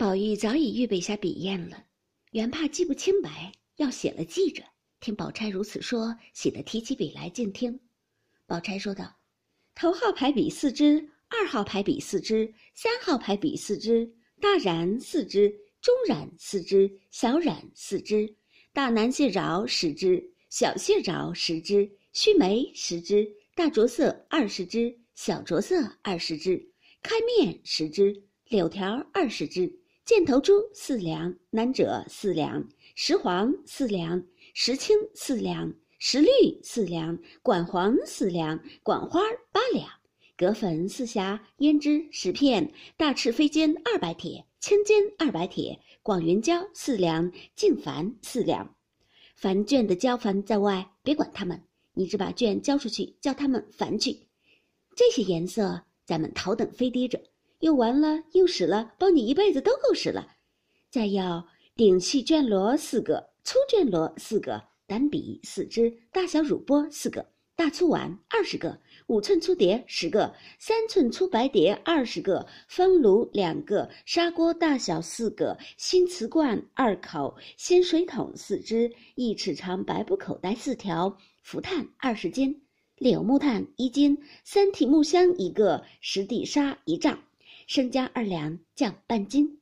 宝玉早已预备下笔砚了，原怕记不清白，要写了记着。听宝钗如此说，喜得提起笔来静听。宝钗说道：“头号排比四支，二号排比四支，三号排比四支，大染四支，中染四支，小染四支，大南蟹饶十支，小蟹饶十支，须眉十支，大着色二十支，小着色二十支，开面十支，柳条二十支，箭头珠四两，南者四两，石黄四两。”石青四两，石绿四两，管黄四两，管花八两，葛粉四匣，胭脂十片，大赤飞尖二百铁，青尖二百铁，广元胶四两，净矾四两。凡卷的交凡在外，别管他们，你只把卷交出去，叫他们凡去。这些颜色，咱们头等飞滴着，用完了用使了，包你一辈子都够使了。再要顶细卷罗四个。粗卷罗四个，单笔四支，大小乳钵四个，大粗碗二十个，五寸粗碟十个，三寸粗白碟二十个，方炉两个，砂锅大小四个，新瓷罐二口，新水桶四只，一尺长白布口袋四条，浮炭二十斤，柳木炭一斤，三体木箱一个，十地沙一丈，生姜二两，酱半斤。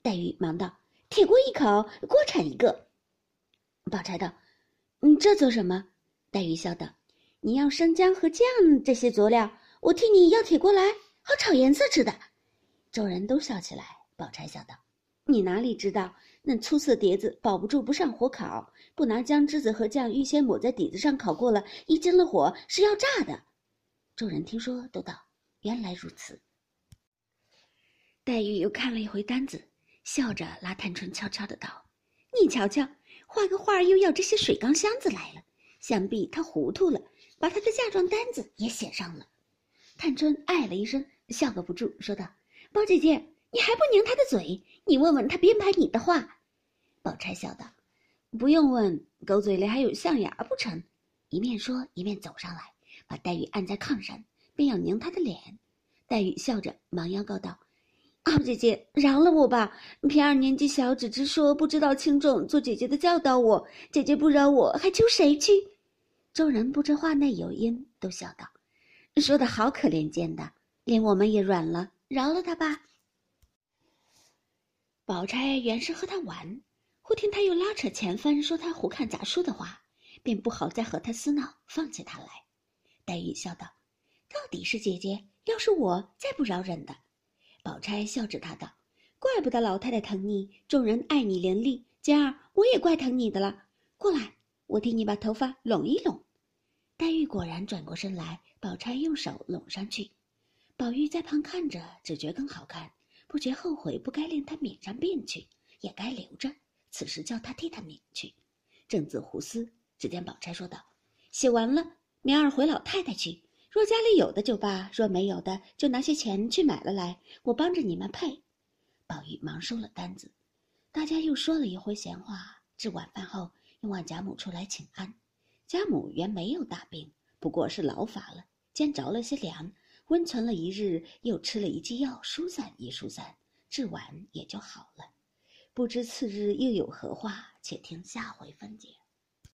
黛玉忙道：“铁锅一口，锅铲一个。”宝钗道：“你，这做什么？”黛玉笑道：“你要生姜和酱这些佐料，我替你要铁锅来，好炒颜色吃的。”众人都笑起来。宝钗笑道：“你哪里知道，那粗色碟子保不住不上火烤，不拿姜汁子和酱预先抹在底子上烤过了，一惊了火是要炸的。”众人听说，都道：“原来如此。”黛玉又看了一回单子，笑着拉探春悄悄的道：“你瞧瞧。”画个画又要这些水缸箱子来了，想必他糊涂了，把他的嫁妆单子也写上了。探春哎了一声，笑个不住，说道：“宝姐姐，你还不拧他的嘴？你问问他编排你的话。”宝钗笑道：“不用问，狗嘴里还有象牙不成？”一面说，一面走上来，把黛玉按在炕上，便要拧她的脸。黛玉笑着忙央告道。二姐姐，饶了我吧！平儿年纪小，只知说不知道轻重，做姐姐的教导我。姐姐不饶我，还求谁去？众人不知话内有因，都笑道：“说的好可怜见的，连我们也软了，饶了他吧。”宝钗原是和他玩，忽听他又拉扯前番，说他胡看杂书的话，便不好再和他厮闹，放弃他来。黛玉笑道：“到底是姐姐，要是我，再不饶人的。”宝钗笑着，她道：“怪不得老太太疼你，众人爱你伶俐。今儿我也怪疼你的了。过来，我替你把头发拢一拢。”黛玉果然转过身来，宝钗用手拢上去。宝玉在旁看着，只觉更好看，不觉后悔不该令她免上便去，也该留着。此时叫他替他拧去，正自胡思，只见宝钗说道：“写完了，明儿回老太太去。”若家里有的就罢，若没有的，就拿些钱去买了来，我帮着你们配。宝玉忙收了单子，大家又说了一回闲话。至晚饭后，又望贾母出来请安。贾母原没有大病，不过是劳乏了，兼着了些凉，温存了一日，又吃了一剂药，疏散一疏散，至晚也就好了。不知次日又有何话，且听下回分解。